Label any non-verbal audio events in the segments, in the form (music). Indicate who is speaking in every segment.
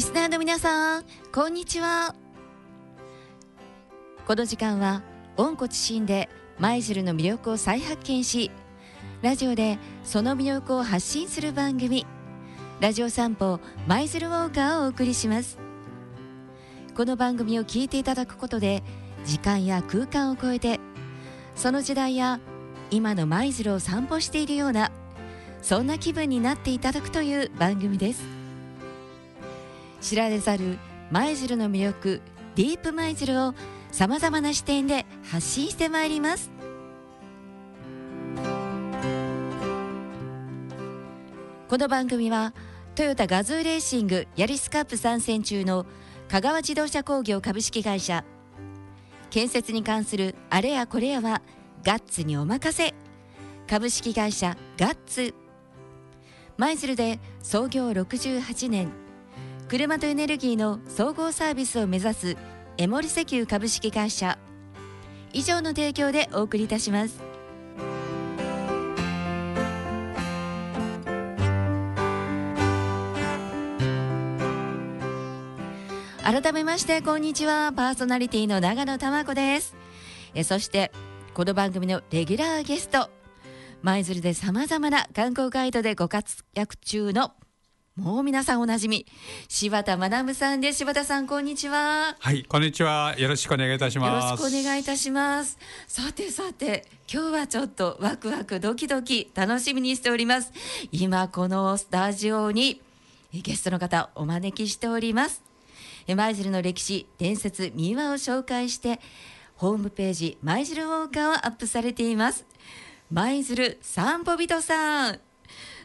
Speaker 1: リスナーの皆さんこんにちは。この時間は温故知新で舞鶴の魅力を再発見しラジオでその魅力を発信する番組ラジオ散歩舞鶴ウォーカーをお送りします。この番組を聞いていただくことで時間や空間を超えてその時代や今の舞鶴を散歩しているようなそんな気分になっていただくという番組です。知られざる舞鶴の魅力ディープ舞鶴をさまざまな視点で発信してまいります。この番組はトヨタガズーレーシングヤリスカップ参戦中の香川自動車工業株式会社。建設に関するあれやこれやはガッツにお任せ。株式会社ガッツ。舞鶴で創業68年車とエネルギーの総合サービスを目指すエモリ石油株式会社。以上の提供でお送りいたします。改めましてこんにちは。パーソナリティの長野玉子です。えそしてこの番組のレギュラーゲスト。舞鶴でさまざまな観光ガイドでご活躍中のもう皆さんおなじみ柴田学さんです。柴田さんこんにちは。
Speaker 2: はいこんにちは。よろしくお願いいたします。
Speaker 1: よろしくお願いいたします。さてさて今日はちょっとワクワクドキドキ楽しみにしております。今このスタジオにゲストの方お招きしております。舞鶴の歴史伝説民話を紹介してホームページ舞鶴ウォーカーをアップされています。舞鶴散歩人さん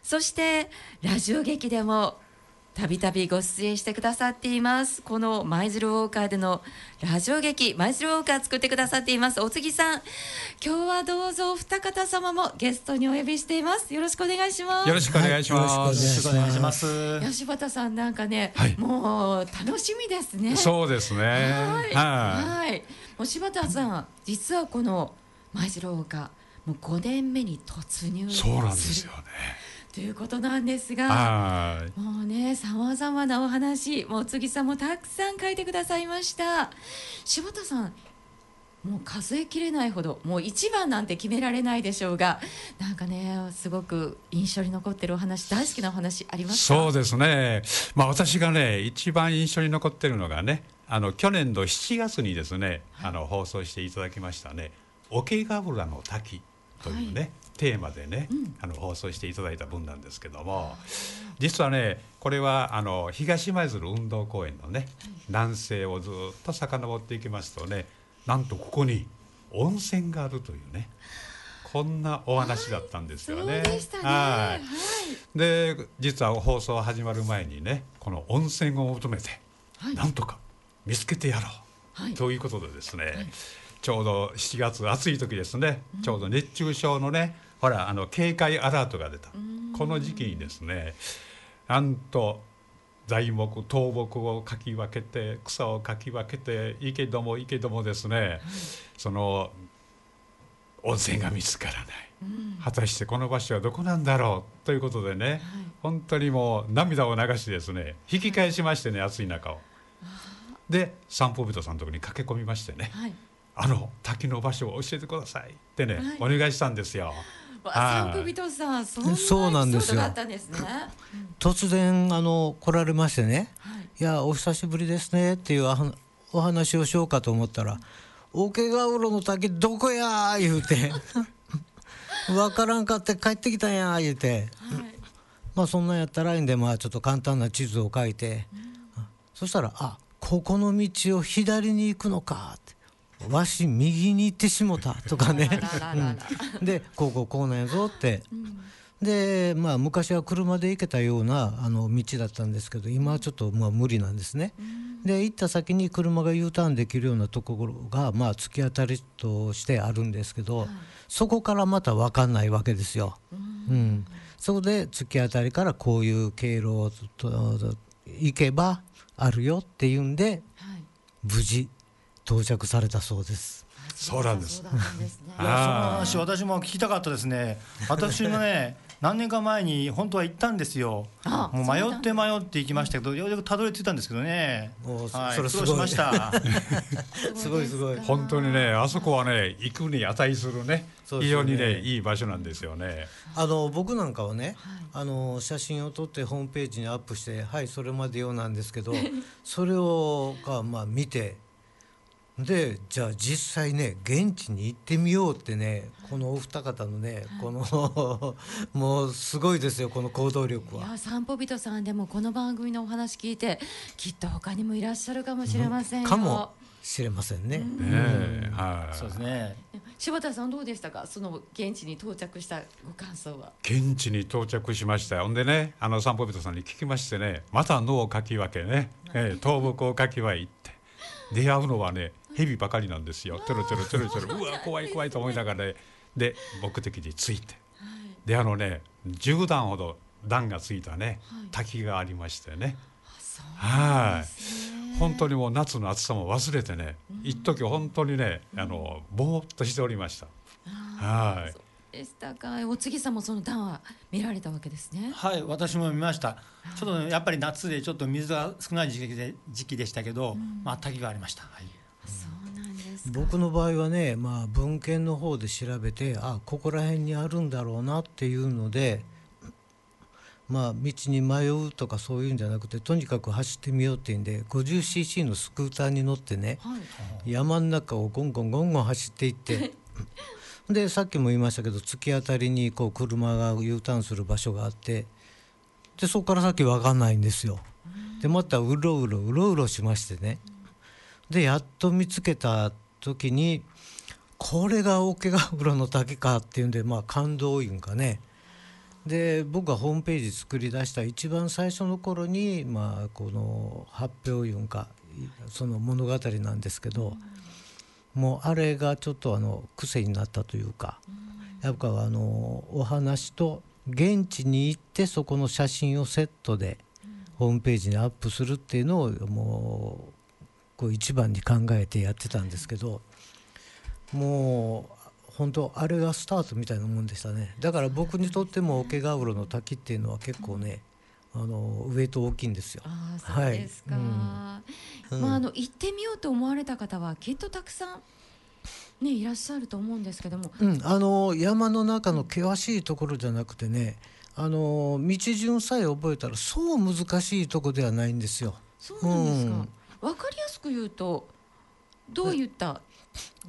Speaker 1: そしてラジオ劇でもたびたびご出演してくださっています。この舞鶴ウォーカーでのラジオ劇舞鶴ウォーカー作ってくださっています。お次さん今日はどうぞお二方様もゲストにお呼びしています。よろしくお願いします。
Speaker 2: よろしくお願いします、
Speaker 3: はい、よろしくお願いします。
Speaker 1: 吉畑さんなんかね、はい、もう楽しみですね。
Speaker 2: そうですね。はい。
Speaker 1: はい。もう柴田さん実はこの舞鶴ウォーカーもう5年目に突入
Speaker 2: そうなんですよね
Speaker 1: ということなんですがもうねさまざまなお話もう次さんもたくさん書いてくださいました。柴田さんもう数えきれないほどもう一番なんて決められないでしょうがなんかねすごく印象に残ってるお話大好きなお話あります
Speaker 2: そうですね、まあ、私がね一番印象に残ってるのがねあの去年の7月にですね、はい、あの放送していただきましたね「桶ヶ浦の滝」というね、はい。テーマでね、うん、あの放送していただいた分なんですけども実はねこれはあの東舞鶴運動公園のね、南西をずっと遡っていきますとねなんとここに温泉があるというねこんなお話だったんですよね。
Speaker 1: はい、
Speaker 2: で実は放送始まる前にねこの温泉を求めて、はい、なんとか見つけてやろう、はい、ということでですね、ちょうど7月暑い時ですね、ちょうど熱中症のねほらあの警戒アラートが出た。この時期にですねなんと材木倒木をかき分けて草をかき分けていいけどもいいけどもですね、はい、その温泉が見つからない、うん、果たしてこの場所はどこなんだろうということでね、はい、本当にもう涙を流しですね引き返しましてね、暑い中を。で散歩人さんのとこに駆け込みましてね、あの滝の場所を教えてください。ってね、お願いしたんですよ。
Speaker 1: 散歩人さんそうなんですよ、ね、
Speaker 3: 突然あの来られましてね、はい、いやお久しぶりですねっていうお話をしようかと思ったら「桶ヶ浦の滝どこや?」言うて「(laughs) 分からんかって帰ってきたんや」言うて、はい、まあそんなんやったらいいんでまあちょっと簡単な地図を書いて、うん、そしたら「あここの道を左に行くのか」って。わし右に行ってしもたとかね。うん、でこうこうこうなんやぞって、うん、でまあ昔は車で行けたようなあの道だったんですけど今はちょっとまあ無理なんですね。うん、で行った先に車が U ターンできるようなところがまあ突き当たりとしてあるんですけど、はい、そこからまた分かんないわけですよ。うん。そこで突き当たりからこういう経路を行けばあるよっていうんで、はい、無事到着されたそうです。
Speaker 2: そうなんです。(laughs)
Speaker 4: いやその話私も聞きたかったですね。私もね何年か前に本当は行ったんですよ。
Speaker 1: あ
Speaker 4: もう迷って迷って行きましたけどようやくたどり着いたんですけどね。はい、
Speaker 3: それすごい
Speaker 4: しました。(laughs)
Speaker 3: すごいすごい
Speaker 2: 本当にねあそこはね行くに値するね非常にねいい場所なんですよね。
Speaker 3: あの僕なんかはね、あの写真を撮ってホームページにアップしてはいそれまでよなんですけど (laughs) それをがまあ見てでじゃあ実際ね現地に行ってみようってねこのお二方のねこの (laughs) もうすごいですよこの行動力は。
Speaker 1: いや散歩人さんでもこの番組のお話聞いてきっと他にもいらっしゃるかもしれませんよ。
Speaker 3: かもしれませんね。
Speaker 2: ねえはい。
Speaker 4: そうですね。
Speaker 1: 柴田さんどうでしたか？その現地に到着したご感想は。
Speaker 2: 現地に到着しましたよほんでねあの散歩人さんに聞きましてねまた脳をかき分けね、えー倒木をかき分けて出会うのはね蛇ばかりなんですよ。ちょろちょろちょろちょろ。(laughs) うわ怖い怖いと思いながらね。で目的地着いて。であのね10段ほど段がついたね、滝がありましてね。はい。本当にもう夏の暑さも忘れてね、一時本当にねあのぼーっとしておりました。はい。
Speaker 1: でしたか。お次さんもその段は見られたわけですね。
Speaker 4: はい、私も見ました。ちょっとねやっぱり夏でちょっと水が少ない時期で時期でしたけど、まあ滝がありました。はい。
Speaker 3: 僕の場合はね、まあ、文献の方で調べてあここら辺にあるんだろうなっていうので、まあ、道に迷うとかそういうんじゃなくてとにかく走ってみようっていうんで 50cc のスクーターに乗ってね
Speaker 1: はい。
Speaker 3: 山の中をゴンゴンゴンゴン走っていって (laughs) でさっきも言いましたけど突き当たりにこう車が U ターンする場所があってでそこから先分かんないんですよ。でまたうろうろうろうろしましてねでやっと見つけた時にこれが桶ヶ浦の滝かっていうんでまあ感動いうんかね。で僕がホームページ作り出した一番最初の頃にまあこの発表いうんかその物語なんですけど、もうあれがちょっとあの癖になったというか、やっぱあのお話と現地に行ってそこの写真をセットでホームページにアップするっていうのをもうこう一番に考えてやってたんですけどもう本当あれがスタートみたいなもんでしたねだから僕にとっても桶ヶ浦の滝っていうのは結構ねあのウエイト大きいんですよ。
Speaker 1: ああそうですか。
Speaker 3: はいうん
Speaker 1: まああの行ってみようと思われた方はきっとたくさんねいらっしゃると思うんですけども。
Speaker 3: うん、あの山の中の険しいところじゃなくてねあの道順さえ覚えたらそう難しいとこではないんですよ。
Speaker 1: そうなんですか。わ、かりやすく言うとどういった？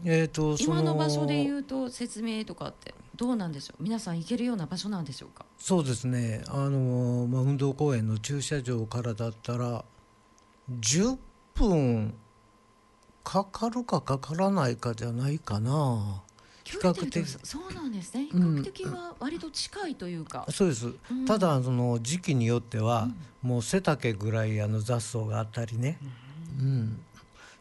Speaker 3: えー、とそ
Speaker 1: 今の場所で言うと説明とかってどうなんでしょう？皆さん行けるような場所なんでしょうか？
Speaker 3: そうですねあの、まあ、運動公園の駐車場からだったら10分かかるかかからないかじゃないかな。比較的
Speaker 1: そうなんですね。比
Speaker 3: うん
Speaker 1: 較的は割と近いというか。
Speaker 3: そうです、
Speaker 1: うん
Speaker 3: ただその時期によっては、もう背丈ぐらいあの雑草があったりね、うん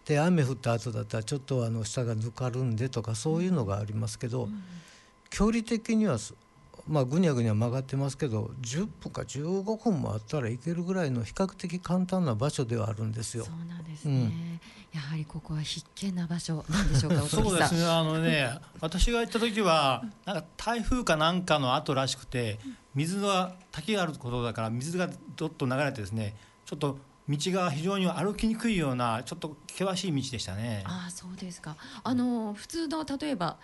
Speaker 3: で雨降った後だったらちょっとあの下がぬかるんでとかそういうのがありますけど、距離的にはすまあぐにゃぐにゃ曲がってますけど10分か15分もあったら行けるぐらいの比較的簡単な場所ではあるんですよ
Speaker 1: そ。うなんですね。やはりここは必見な場所なんでしょうか。(laughs) お
Speaker 4: そうですね。あのね、私が行った時はなんか台風かなんかの後らしくて、水が滝があることだから水がどっと流れてですね、ちょっと道が非常に歩きにくいようなちょっと険しい道でしたね。
Speaker 1: ああそうですか。あの普通の例えば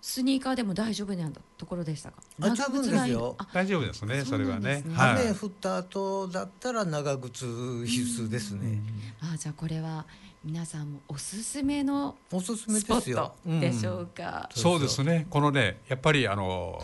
Speaker 1: スニーカーでも大丈夫なところでしたか？
Speaker 3: あ十分ですよ
Speaker 1: あ
Speaker 2: 大丈夫ですね
Speaker 1: そ
Speaker 2: れはね
Speaker 3: 雨降った後だったら長靴必須ですね。
Speaker 1: あじゃあこれは皆さんもおすすめの
Speaker 3: おすすめですよ
Speaker 1: ト。でしょうか？
Speaker 2: そうですねこのねやっぱりあの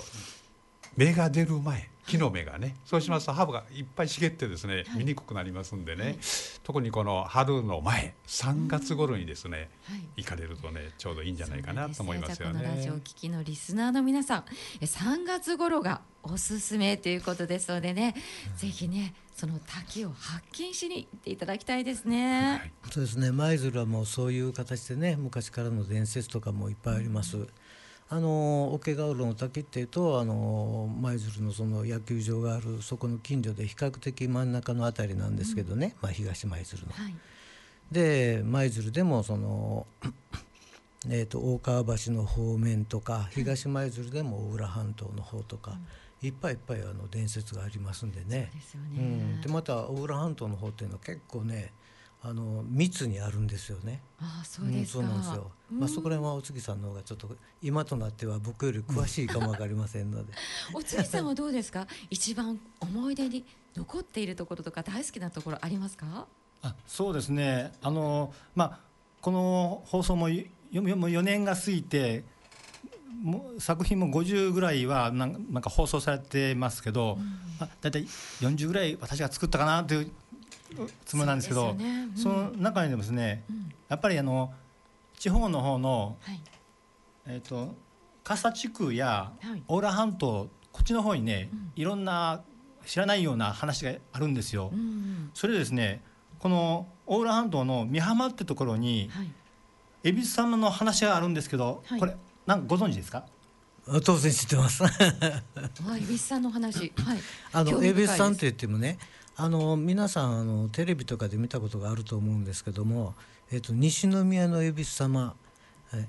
Speaker 2: 芽が出る前木の芽がねそうしますとハーブがいっぱい茂ってですね見にくくなりますんでね、特にこの春の前3月頃にですね、
Speaker 1: はい。
Speaker 2: 行かれるとねちょうどいいんじゃないかなと思いますよ
Speaker 1: そうなんです。じゃあこのラジオを
Speaker 2: ね。
Speaker 1: 聞きのリスナーの皆さんえ3月頃がおすすめということですのでね、ぜひねその滝を発見しに行っていただきたいですね。
Speaker 2: はい。
Speaker 3: そうですね。舞鶴はもうそういう形でね昔からの伝説とかもいっぱいあります。あの桶ヶ浦の滝っていうとあの舞鶴のその野球場があるそこの近所で比較的真ん中の辺りなんですけどね、まあ、東舞鶴の。
Speaker 1: はい。
Speaker 3: で舞鶴でもその (coughs) えーと、大川橋の方面とか東舞鶴でも大浦半島の方とか、いっぱいいっぱいあの伝説がありますんでね。で、ねうん、また大浦半島の方っていうのは結構ねあの密にあるんですよね。
Speaker 1: あそうです
Speaker 3: か、うん、そうなんですよ。まあそこら辺はお月さんの方がちょっと今となっては僕より詳しいかもわかりませんので。(laughs)
Speaker 1: お月さんはどうですか？一番思い出に残っているところとか大好きなところありますか？
Speaker 4: あそうですね。あのまあこの放送も4年が過ぎても作品も50ぐらいはなんなんか放送されてますけど、うん、まあ、大体40ぐらい私が作ったかなというつもりなんですけど、ね。うん、その中にでもですね、うん、やっぱりあの地方の方の、はい、えっ、ー、と笠地区や大浦半島こっちの方にね、いろんな知らないような話があるんですよ。それでですねこの大浦半島の美浜ってところに、はい、恵比寿様の話があるんですけど、はい、これなんかご存知ですか？
Speaker 3: 当然知ってます。
Speaker 1: 恵比寿さんの話、はい、
Speaker 3: あの恵比寿さんって言ってもね、あの皆さんあのテレビとかで見たことがあると思うんですけども、えっと西宮の恵比寿様、はい、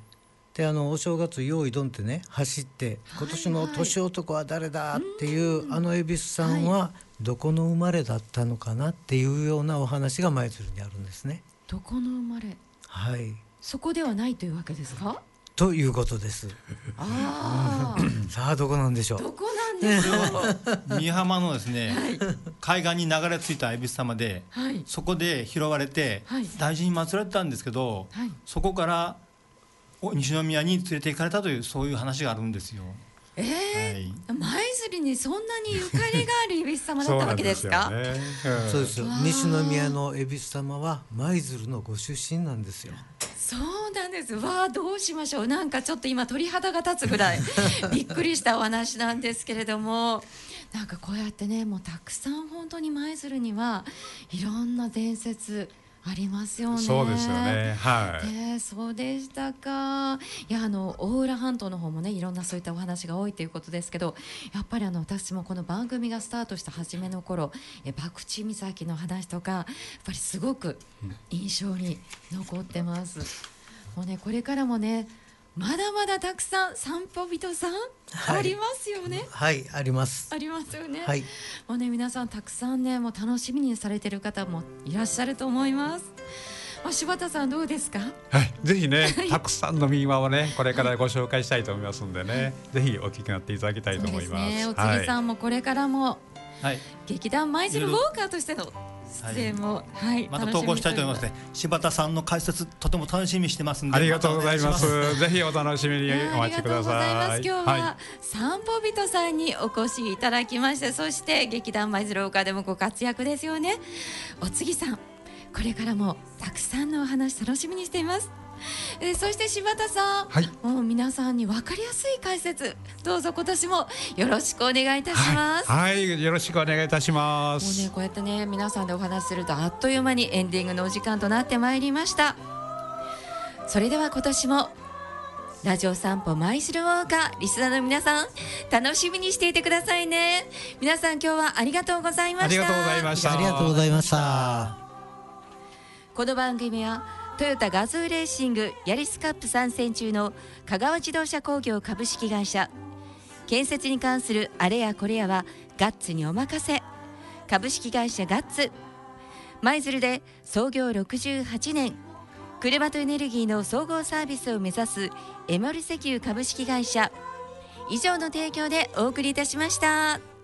Speaker 3: であのお正月用意どんってね走って今年の年男は誰だっていう、はいはい、あの恵比寿さんはどこの生まれだったのかなっていうようなお話が舞鶴にあるんですね。
Speaker 1: どこの生まれ？
Speaker 3: はい。
Speaker 1: そこではないというわけですか？
Speaker 3: ということです。
Speaker 1: あ
Speaker 3: さあどこなんでしょう？
Speaker 1: どこなんでしょ
Speaker 4: う？(laughs) 美浜のですね、はい、海岸に流れ着いた恵比寿様で、はい、そこで拾われて、はい、大事に祀られたんですけど、そこから西宮に連れて行かれたというそういう話があるんですよ。
Speaker 1: えー、舞、はい、鶴にそんなにゆかりがある恵比寿様だったわけですか？
Speaker 3: そうですよ。西宮の恵比寿様は舞鶴のご出身なんですよ。
Speaker 1: そうなんです。わあどうしましょう。なんかちょっと今鳥肌が立つぐらい。(laughs) びっくりしたお話なんですけれども。なんかこうやってねもうたくさん本当に舞鶴にはいろんな伝説ありますよね。
Speaker 2: そうですよね。は
Speaker 1: い。ね、そうでしたか。いや、あの大浦半島の方もね、いろんなそういったお話が多いということですけど。やっぱりあの私もこの番組がスタートした初めの頃、え、博打岬の話とか、やっぱりすごく印象に残ってます。もうね、これからもね。まだまだたくさん散歩人さん、はい、ありますよね。
Speaker 3: はいあります。
Speaker 1: ありますよね。
Speaker 3: はい。
Speaker 1: もうね皆さんたくさんねもう楽しみにされてる方もいらっしゃると思います。まあ、柴田さんどうですか？
Speaker 2: はい、ぜひね、(laughs) たくさんの民話をね、これからご紹介したいと思いますんでね、ぜひお聞きになっていただきたいと思います。すね、
Speaker 1: お次さんもこれからも、はい、劇団舞鶴ウォーカーとしての出演も、はい、
Speaker 4: また投稿したいと思いますね。柴田さんの解説とても楽しみにしてますんで。
Speaker 2: ありがとうございます。ぜひお楽しみにお待ちくださ
Speaker 1: い。今日は散歩人さんにお越しいただきまして、そして劇団舞鶴岡でもご活躍ですよね。お次さん、これからもたくさんのお話楽しみにしています。えー、そして柴田さん、はい、もう皆さんに分かりやすい解説。どうぞ今年もよろしくお願いいたします。
Speaker 2: はい、はい、よろしくお願いいたします。
Speaker 1: もうねこうやってね皆さんでお話しするとあっという間にエンディングのお時間となってまいりました。それでは今年もラジオ散歩マイスルウォーカーリスナーの皆さん楽しみにしていてくださいね。皆さん今日はありがとうございました。あり
Speaker 2: がとうございました。
Speaker 3: ありがとうございました。
Speaker 1: この番組はトヨタガズーレーシングヤリスカップ参戦中の香川自動車工業株式会社。建設に関するあれやこれやはガッツにお任せ。株式会社ガッツ。舞鶴で創業68年。車とエネルギーの総合サービスを目指すエモル石油株式会社。以上の提供でお送りいたしました。